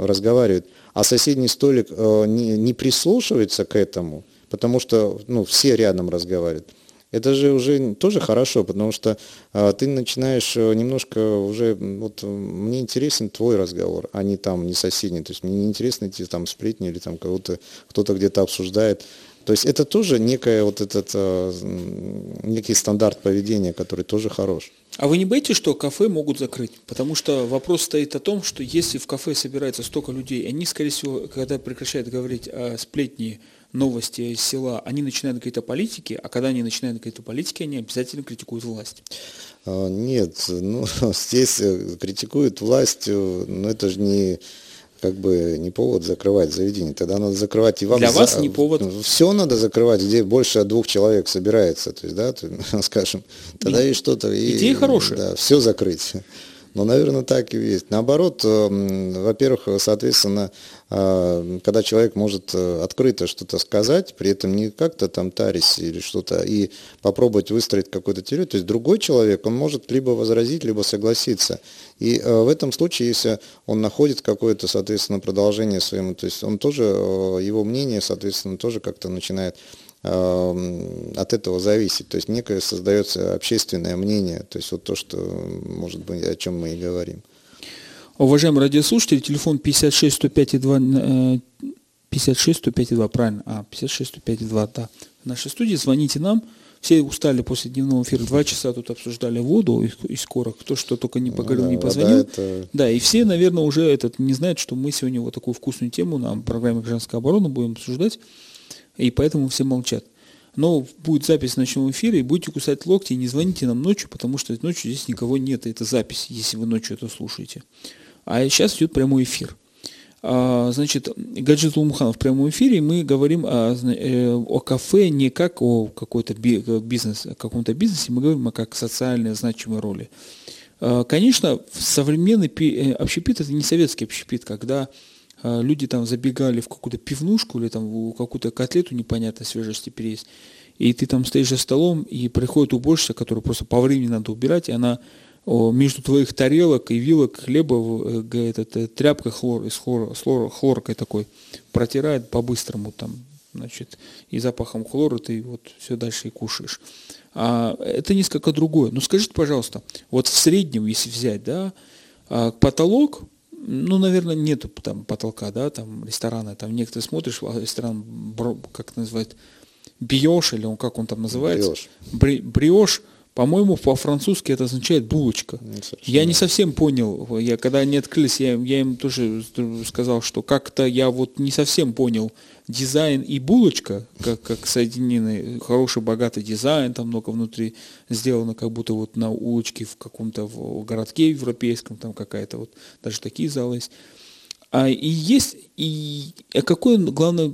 разговаривают, а соседний столик не, не прислушивается к этому, потому что ну, все рядом разговаривают, Это же уже тоже хорошо, потому что а, ты начинаешь э, немножко уже, вот мне интересен твой разговор, а не там, не соседний. То есть мне не интересно эти там сплетни или там кого-то, кто-то где-то обсуждает. То есть это тоже некая вот этот, э, некий стандарт поведения, который тоже хорош. А вы не боитесь, что кафе могут закрыть? Потому что вопрос стоит о том, что если в кафе собирается столько людей, они, скорее всего, когда прекращают говорить о сплетни, новости из села, они начинают говорить о политике, а когда они начинают говорить о политике, они обязательно критикуют власть. А, нет, ну, <laughs> здесь э, критикуют власть, э, но это же не как бы не повод закрывать заведение. Тогда надо закрывать и вам. Для вас не повод. Все надо закрывать, где больше двух человек собирается. То есть, да, <laughs> скажем, тогда и, и что-то. Идея и, хорошая. Да, все закрыть. Но, наверное, так и есть. Наоборот, э, во-первых, соответственно, э, когда человек может э, открыто что-то сказать, при этом не как-то там тарись или что-то, и попробовать выстроить какой-то теорию, то есть другой человек, он может либо возразить, либо согласиться. И в этом случае, если он находит какое-то, соответственно, продолжение своему, то есть он тоже, его мнение, соответственно, тоже как-то начинает от этого зависит. То есть некое создается общественное мнение, то есть вот то, что, может быть, о чем мы и говорим. Уважаемые радиослушатели, телефон 56 105 2, 56 105 2, правильно, а, 56 105 2, да. В нашей студии звоните нам, все устали после дневного эфира, два часа тут обсуждали воду и, и скоро, кто что только не поговорил, да, не позвонил. Это... Да, и все, наверное, уже этот не знают, что мы сегодня вот такую вкусную тему на программе «Гражданская оборона» будем обсуждать и поэтому все молчат. Но будет запись в ночном эфире, и будете кусать локти, и не звоните нам ночью, потому что ночью здесь никого нет, и это запись, если вы ночью это слушаете. А сейчас идет прямой эфир. А, значит, Гаджет Лумханов в прямом эфире, мы говорим о, э, о кафе не как о какой-то бизнес, о каком-то бизнесе, мы говорим о как социальной значимой роли. А, конечно, современный э, общепит это не советский общепит, когда люди там забегали в какую-то пивнушку или там в какую-то котлету непонятной свежести переесть, и ты там стоишь за столом, и приходит уборщица, которую просто по времени надо убирать, и она между твоих тарелок и вилок хлеба э, этот, э, тряпкой хлор, с хлор, хлор, хлоркой такой протирает по-быстрому там, значит, и запахом хлора ты вот все дальше и кушаешь. А это несколько другое. Но скажите, пожалуйста, вот в среднем, если взять, да, а, потолок ну, наверное, нету там потолка, да, там ресторана, там некоторые смотришь, ресторан, как называют, биош, или он, как он там называется? Бриош. Бри, бриош, по-моему, по-французски это означает булочка. Я не совсем понял, я когда они открылись, я, я им тоже сказал, что как-то я вот не совсем понял, дизайн и булочка, как, как соединены, хороший, богатый дизайн, там много внутри сделано, как будто вот на улочке в каком-то в городке европейском, там какая-то вот, даже такие залы есть. А, и есть, и а какой, главное,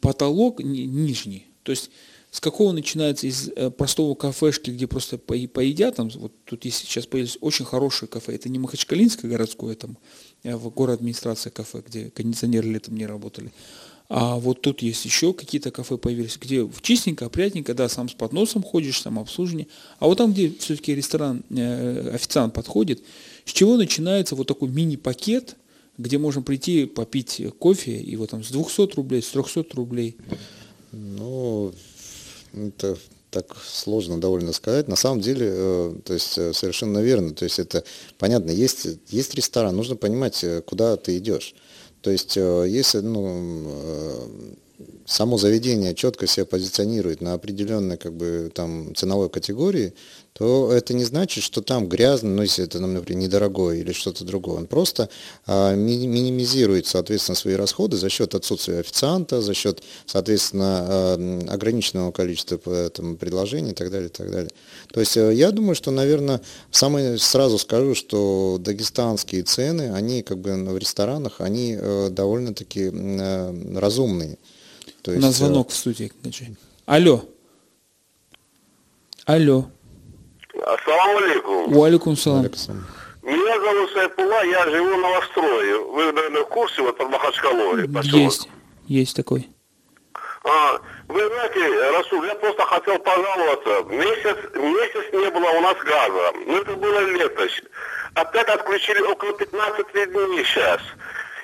потолок нижний, то есть с какого начинается из э, простого кафешки, где просто по, поедят, там, вот тут есть сейчас появились очень хорошие кафе, это не Махачкалинское городское, там, а в город администрация кафе, где кондиционеры летом не работали, а вот тут есть еще какие-то кафе появились, где чистенько, опрятненько, да, сам с подносом ходишь, сам обслуживание. А вот там, где все-таки ресторан, э, официант подходит, с чего начинается вот такой мини-пакет, где можно прийти попить кофе, и вот там с 200 рублей, с 300 рублей. Ну, это так сложно довольно сказать. На самом деле, э, то есть э, совершенно верно. То есть это понятно, есть, есть ресторан, нужно понимать, э, куда ты идешь. То есть если ну, само заведение четко себя позиционирует на определенной как бы, там, ценовой категории, то это не значит, что там грязно, ну, если это, например, недорогое или что-то другое. Он просто а, минимизирует, соответственно, свои расходы за счет отсутствия официанта, за счет, соответственно, а, ограниченного количества там, предложений и так далее, и так далее. То есть а, я думаю, что, наверное, самое сразу скажу, что дагестанские цены, они как бы в ресторанах, они а, довольно-таки а, разумные. То есть, У нас звонок а... в студии. Алло. Алло. Ассаламу алейкум. Уалейкум салам. Меня зовут Сайпула, я живу в Новострое. Вы, наверное, в курсе, вот под Махачкалой. Есть, есть такой. А, вы знаете, Расул, я просто хотел пожаловаться. Месяц, месяц не было у нас газа. Ну, это было лето. Опять отключили около 15 дней сейчас.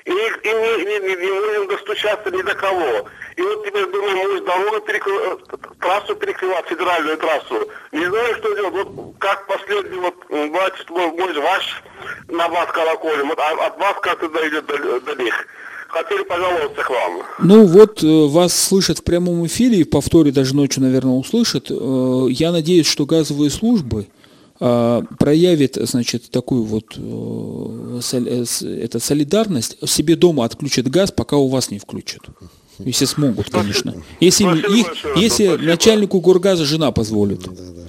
И, и не, не, не, не можем достучаться ни до кого. И вот теперь думаю, может дорогу перекрывать, трассу перекрывать, федеральную трассу. Не знаю, что делать. Вот как последний вот батюшка мой, ваш на вас колоколем, вот от, от вас как-то дойдет до, до них. Хотели пожаловаться к вам. Ну вот э, вас слышат в прямом эфире, и повторе даже ночью, наверное, услышат. Э, я надеюсь, что газовые службы э, проявит, значит, такую вот э, э, это солидарность, себе дома отключат газ, пока у вас не включат. Если смогут, конечно. Если, их- если спасибо. начальнику горгаза жена позволит. Да, да.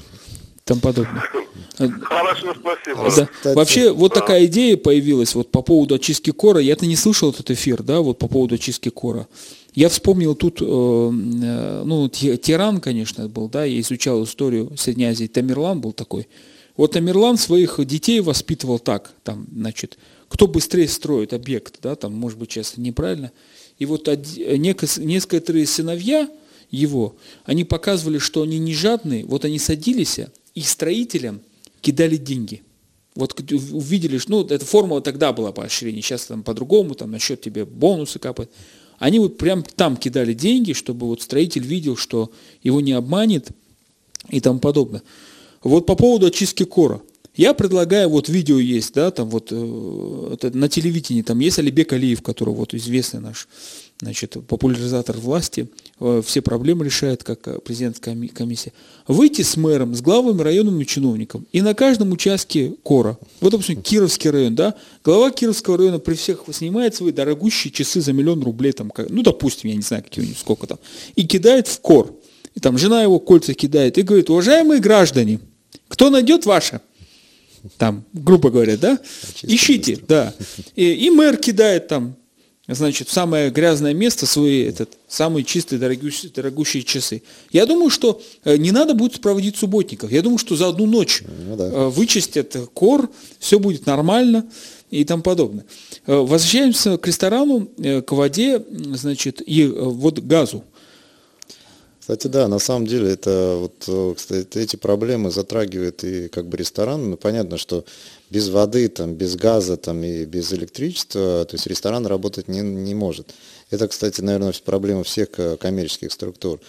Там подобное. <laughs> Хорошо, спасибо. Да. Кстати- Вообще, вот такая идея появилась вот по поводу очистки кора. Я-то не слышал этот эфир, да, вот по поводу очистки кора. Я вспомнил тут, э, э, ну, Ти- Тиран, конечно, был, да, я изучал историю Средней Азии. Тамерлан был такой. Вот Тамерлан своих детей воспитывал так, там, значит, кто быстрее строит объект, да, там, может быть, сейчас неправильно. И вот некоторые сыновья его, они показывали, что они не жадные, вот они садились и строителям кидали деньги. Вот увидели, ну, эта формула тогда была поощрение, сейчас там по-другому, там насчет тебе бонусы капают. Они вот прям там кидали деньги, чтобы вот строитель видел, что его не обманет и тому подобное. Вот по поводу очистки кора. Я предлагаю, вот видео есть, да, там вот э, на телевидении, там есть Алибек Алиев, который вот известный наш, значит, популяризатор власти, э, все проблемы решает, как э, президентская коми- комиссия. Выйти с мэром, с главами районным чиновником, и на каждом участке кора, вот, допустим, Кировский район, да, глава Кировского района при всех снимает свои дорогущие часы за миллион рублей, там, ну, допустим, я не знаю, какие у них, сколько там, и кидает в кор. И там жена его кольца кидает и говорит, уважаемые граждане, кто найдет ваше? Там, грубо говоря, да? Ищите, да. И, и мэр кидает там, значит, в самое грязное место свои этот, самые чистые, дорогущие, дорогущие часы. Я думаю, что э, не надо будет проводить субботников. Я думаю, что за одну ночь Ну да. э, вычистят кор, все будет нормально и тому подобное. Э, Возвращаемся к ресторану, к воде, значит, и вот газу. Кстати, да, на самом деле это вот, э, кстати, эти проблемы затрагивают и как бы ресторан. Ну, понятно, что без воды, там, без газа там, и без электричества, то есть ресторан работать не, не может. Это, кстати, наверное, проблема всех э, коммерческих структур.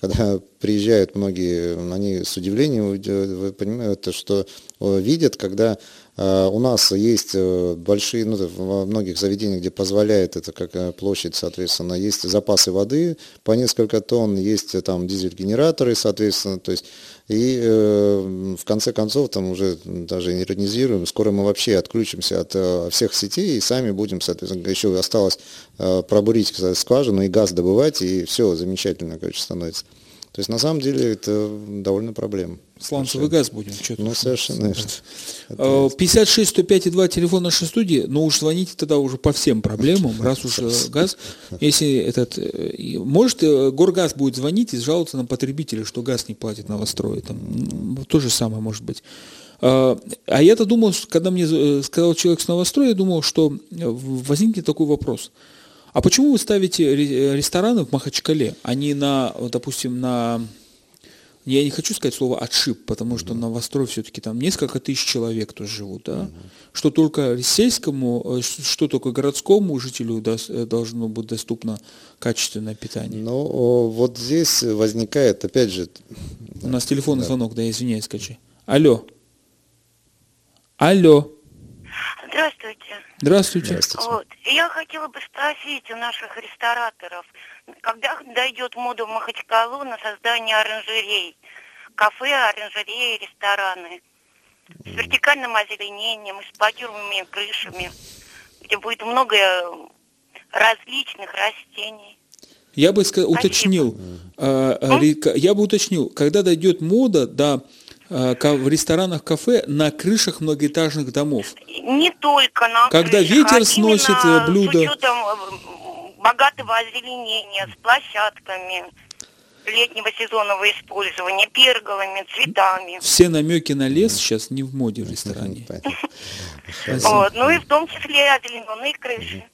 Когда <laughs> приезжают многие, они с удивлением понимаете, что видят, когда у нас есть э, большие, ну, во многих заведениях, где позволяет это как э, площадь, соответственно, есть запасы воды по несколько тонн, есть э, там дизель-генераторы, соответственно, то есть и э, в конце концов там уже даже иронизируем, скоро мы вообще отключимся от э, всех сетей и сами будем, соответственно, еще осталось э, пробурить скважину и газ добывать, и все замечательно, короче, становится. То есть на самом деле это довольно проблема. Сланцевый газ будем. тут. Ну, совершенно верно. Э, 56 105 2 телефон нашей студии, но уж звоните тогда уже по всем проблемам, раз уж э, газ, если этот, э, может Горгаз будет звонить и жаловаться на потребителя, что газ не платит новострой, там, м, то же самое может быть. А я-то думал, что когда мне сказал человек с новостроя, я думал, что возникнет такой вопрос. А почему вы ставите э, рестораны в Махачкале, а не на, допустим, на я не хочу сказать слово отшиб, потому что новострой все-таки там несколько тысяч человек тут живут, да? Что только сельскому, э, что только городскому жителю э, должно быть доступно качественное питание. Но о, вот здесь возникает, опять же, У нас телефонный звонок, да, извиняюсь, скачи. Алло. Алло. Здравствуйте. Здравствуйте. Здравствуйте. Вот. Я хотела бы спросить у наших рестораторов, когда дойдет мода в Махачкалу на создание оранжерей, кафе, оранжереи, рестораны с вертикальным озеленением, с патиумными крышами, где будет много э, различных растений. Я бы ска- Спасибо. уточнил, э, э, ре- я бы уточнил, когда дойдет мода, да, э, ка- в ресторанах, кафе на крышах многоэтажных домов. Не только на Когда крышах, ветер а сносит, именно э, блюда. С учетом э, богатого озеленения, с площадками летнего сезонного использования, перголами, цветами. Все намеки на лес сейчас не в моде в ресторане. <laughs> Вот. Ну и в том числе озелененные крыши.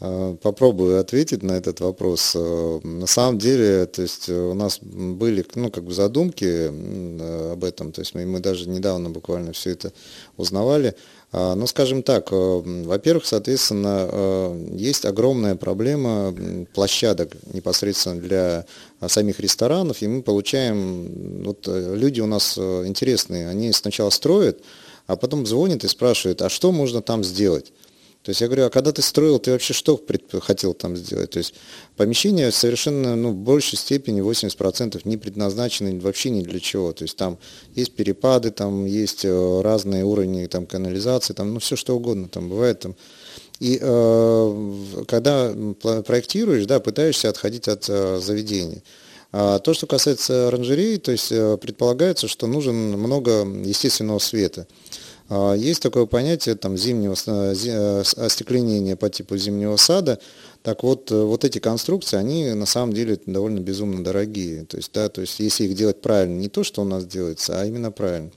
А, Попробую ответить на этот вопрос. Э, На самом деле, то есть э, у нас были, ну, как бы задумки э, об этом, то есть мы, мы даже недавно буквально все это узнавали. А, ну, скажем так, э, во-первых, соответственно, э, есть огромная проблема площадок непосредственно для самих ресторанов, и мы получаем, вот люди у нас интересные, они сначала строят, а потом звонят и спрашивают, а что можно там сделать? То есть я говорю, а когда ты строил, ты вообще что хотел там сделать? То есть помещение совершенно, ну, в большей степени, 80% не предназначены вообще ни для чего. То есть там есть перепады, там есть э, разные уровни там, канализации, там, ну, все что угодно там бывает. Там. И э, когда проектируешь, да, пытаешься отходить от э, заведений. А то, что касается оранжерей, то есть э, предполагается, что нужен много естественного света. А, есть такое понятие там, зимнего э, э, остекления по типу зимнего сада. Так вот, э, вот эти конструкции, они на самом деле довольно безумно дорогие. То есть, да, то есть если их делать правильно, не то, что у нас делается, а именно правильно.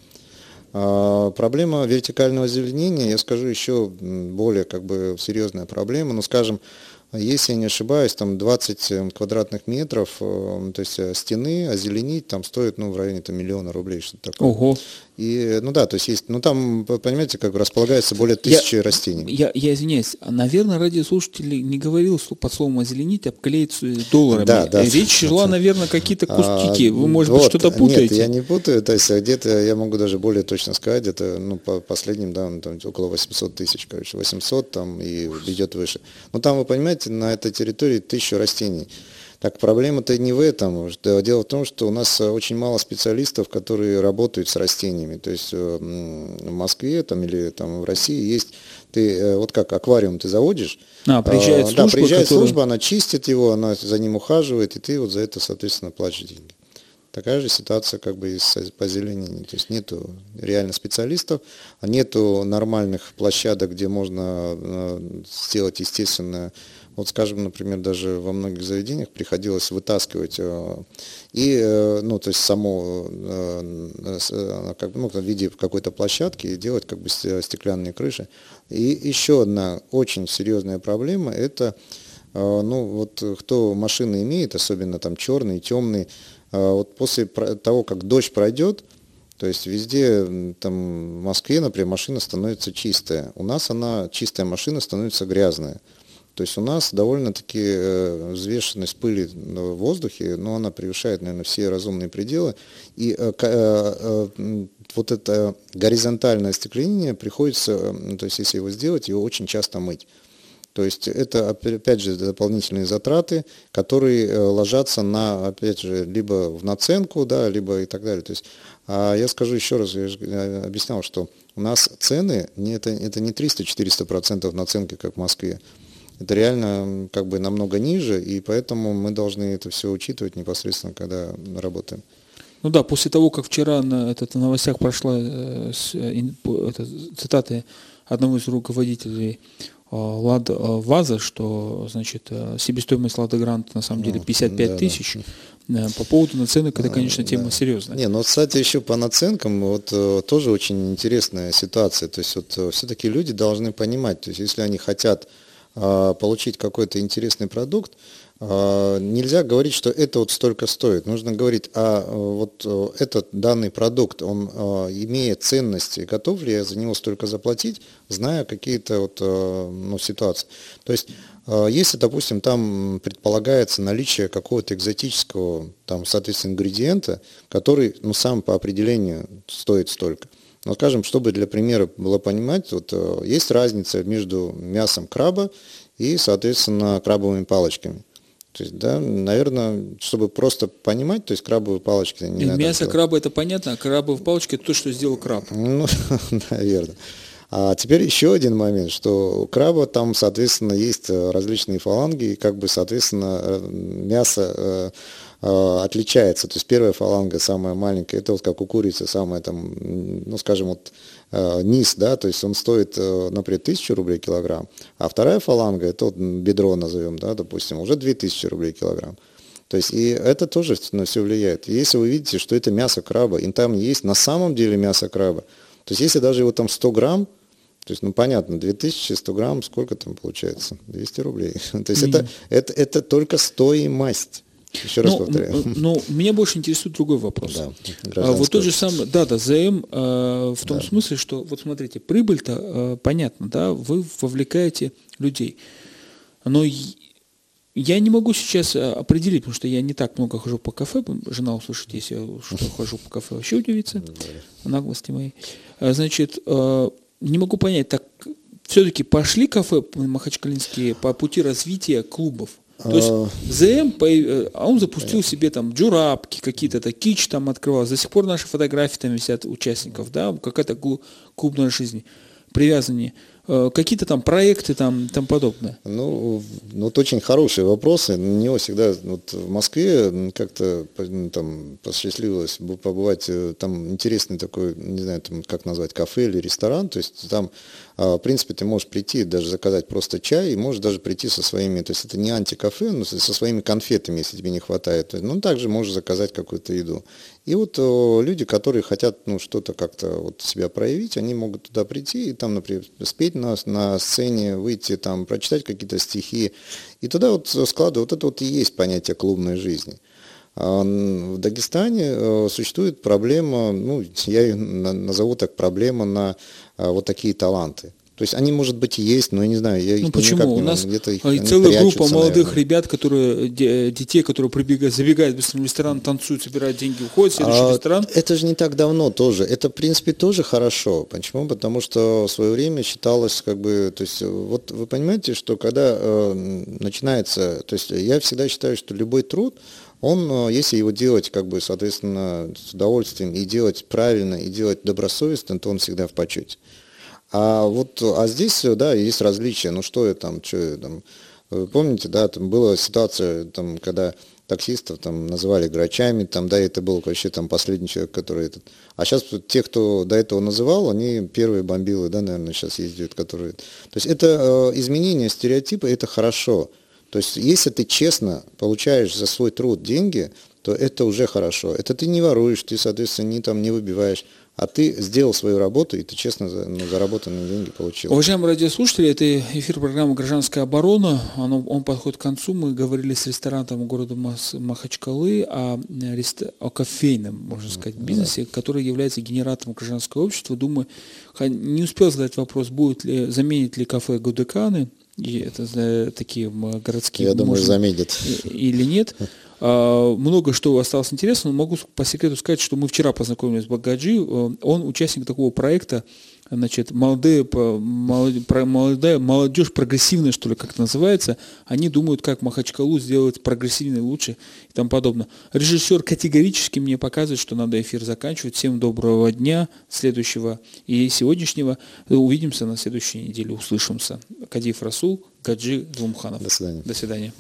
А, проблема вертикального озеленения, я скажу, еще более как бы серьезная проблема. Ну, скажем, если я не ошибаюсь, там 20 квадратных метров, то есть стены озеленить там стоит ну, в районе там, миллиона рублей, что-то такое. Ого. И, ну да, то есть есть, ну там, понимаете, как располагается более тысячи я, растений. Я, я извиняюсь, наверное, радиослушатель не говорил под словом озеленить, обклеить долларами. Да, да. Речь шла, <laughs> наверное, какие-то кустики. Вы, может вот, быть, что-то путаете? Нет, я не путаю, то есть где-то, я могу даже более точно сказать, это, ну, по последним, да, ну, там около 800 тысяч, короче, 800 там и идет выше. Но там, вы понимаете, на этой территории тысячу растений. Так проблема-то не в этом. Дело в том, что у нас э, очень мало специалистов, которые работают с растениями. То есть э, в Москве там, или там, в России есть, ты э, вот как аквариум ты заводишь, а, приезжает служба, да, приезжает которая... служба, она чистит его, она за ним ухаживает, и ты вот за это, соответственно, платишь деньги. Такая же ситуация как бы и с позеленением. То есть нету реально специалистов, нету нормальных площадок, где можно сделать естественное вот, скажем, например, даже во многих заведениях приходилось вытаскивать э, и, э, ну, то есть само, э, как бы, ну, в виде какой-то площадки делать как бы стеклянные крыши. И еще одна очень серьезная проблема – это, ну, вот кто машины имеет, особенно там черный, темный, вот после того, как дождь пройдет, то есть везде, там, в Москве, например, машина становится чистая. У нас она, чистая машина, становится грязная. То есть у нас довольно-таки э, взвешенность пыли в воздухе, но она превышает, наверное, все разумные пределы. И э, э, вот это горизонтальное остекление приходится, то есть если его сделать, его очень часто мыть. То есть это, опять же, дополнительные затраты, которые ложатся на, опять же, либо в наценку, да, либо и так далее. То есть, а я скажу еще раз, я объяснял, что у нас цены, это, это не 300-400% наценки, как в Москве это реально как бы намного ниже, и поэтому мы должны это все учитывать непосредственно, когда работаем. Ну да, после того, как вчера на этот на новостях прошла э, э, это, цитаты одного из руководителей э, Лад, ВАЗа, что значит себестоимость Лада Грант на самом деле 55 да, тысяч. Да. По поводу наценок, это, конечно, тема да. серьезная. Не, ну, кстати, еще по наценкам, вот тоже очень интересная ситуация. То есть вот все-таки люди должны понимать, то есть если они хотят получить какой-то интересный продукт, а, нельзя говорить, что это вот столько стоит. Нужно говорить, а вот э, этот данный продукт, он а, имеет ценности, готов ли я за него столько заплатить, зная какие-то вот, э, ну, ситуации. То есть, если, допустим, там предполагается наличие какого-то экзотического, там, соответственно, ингредиента, который, ну, сам по определению стоит столько, но, скажем, чтобы для примера было понимать, вот э, есть разница между мясом краба и, соответственно, крабовыми палочками. То есть, да, наверное, чтобы просто понимать, то есть крабовые палочки не Мясо делать. краба это понятно, а крабовые палочки это то, что сделал краб. Ну, <laughs> наверное. А теперь еще один момент, что у краба там, соответственно, есть э, различные фаланги, и как бы, соответственно, э, мясо отличается. То есть первая фаланга самая маленькая, это вот как у курицы самая там, ну скажем, вот э, низ, да, то есть он стоит, э, например, 1000 рублей килограмм, а вторая фаланга, это вот бедро назовем, да, допустим, уже 2000 рублей килограмм. То есть и это тоже на все влияет. Если вы видите, что это мясо краба, и там есть на самом деле мясо краба, то есть если даже его там 100 грамм, то есть, ну, понятно, 2100 грамм, сколько там получается? 200 рублей. <laughs> То есть это, это, это только стоимость. Еще раз Ну, повторяю. м, Ну, меня больше интересует другой вопрос. Да, А, вот тот же самый, да, да, ЗМ э, в том смысле, что, вот смотрите, прибыль-то э, понятно, да, вы вовлекаете людей. Но я не могу сейчас э, определить, потому что я не так много хожу по кафе, жена услышит, если я что хожу по кафе, вообще удивится <laughs> наглости моей. А, Значит, не могу понять, так все-таки пошли кафе махачкалинские по пути развития клубов? То есть А. ЗМ, э, а он запустил себе там джурапки какие-то, так, кич там открывал. До сих пор наши фотографии там висят участников, да, какая-то клу- клубная жизнь, привязанные. Э, Какие-то там проекты там тому подобное. Ну, ну, вот очень хорошие вопросы. На него всегда вот в Москве как-то ну, там посчастливилось побывать. э, Там интересный такой, не знаю, там, как назвать, кафе или ресторан. То есть там, в принципе, ты можешь прийти, даже заказать просто чай, и можешь даже прийти со своими, то есть это не антикафе, но со своими конфетами, если тебе не хватает. Ну, также можешь заказать какую-то еду. И вот люди, которые хотят ну, что-то как-то вот себя проявить, они могут туда прийти и там, например, спеть на, на сцене, выйти там, прочитать какие-то стихи. И туда вот складывают, вот это вот и есть понятие клубной жизни. А, В Дагестане э, существует проблема, ну, я ее на- назову так, проблема на а, вот такие таланты. То есть они, может быть, и есть, но я не знаю, я их Ну никак почему? не У нас где-то их, они целая группа молодых наверное. ребят, которые, де- детей, которые прибегают, забегают в ресторан, танцуют, собирают деньги, уходят в следующий А, ресторан. Это же не так давно тоже. Это, в принципе, тоже хорошо. Почему? Потому что в свое время считалось, как бы, то есть, вот вы понимаете, что когда э, начинается, то есть я всегда считаю, что любой труд, он, э, если его делать, как бы, соответственно, с удовольствием и делать правильно, и делать добросовестно, то он всегда в почете. А вот, а здесь, э, да, есть различия. Ну что я там, что я там, Вы помните, да, там была ситуация, там, когда таксистов там называли грачами, там, да, это был вообще там последний человек, который этот. А сейчас те, кто до этого называл, они первые бомбилы, да, наверное, сейчас ездят, которые. То есть это э, изменение стереотипа, это хорошо. То есть если ты честно получаешь за свой труд деньги, то это уже хорошо. Это ты не воруешь, ты, соответственно, не там не выбиваешь, а ты сделал свою работу, и ты честно ну, заработанные деньги получил. Уважаемые радиослушатели, это эфир программы «Гражданская оборона». Оно, он подходит к концу. Мы говорили с ресторатором города Махачкалы о, э, о кофейном, можно сказать, бизнесе, который является генератором гражданского общества. Думаю, не успел задать вопрос, будет ли, заменит ли кафе Гудеканы, и это такие городские, Я думаю, можно- заметит. или нет. А, Много что осталось интересно, но могу по секрету сказать, что мы вчера познакомились с Багаджи. Э, Он участник такого проекта, значит, молодые, молодая, молодежь прогрессивная, что ли, как это называется. Они думают, как Махачкалу сделать прогрессивнее, лучше и тому подобное. Режиссер категорически мне показывает, что надо эфир заканчивать. Всем доброго дня, следующего и сегодняшнего. Увидимся на следующей неделе, услышимся. Кадиев Расул, Гаджи Зумханов. До свидания. До свидания.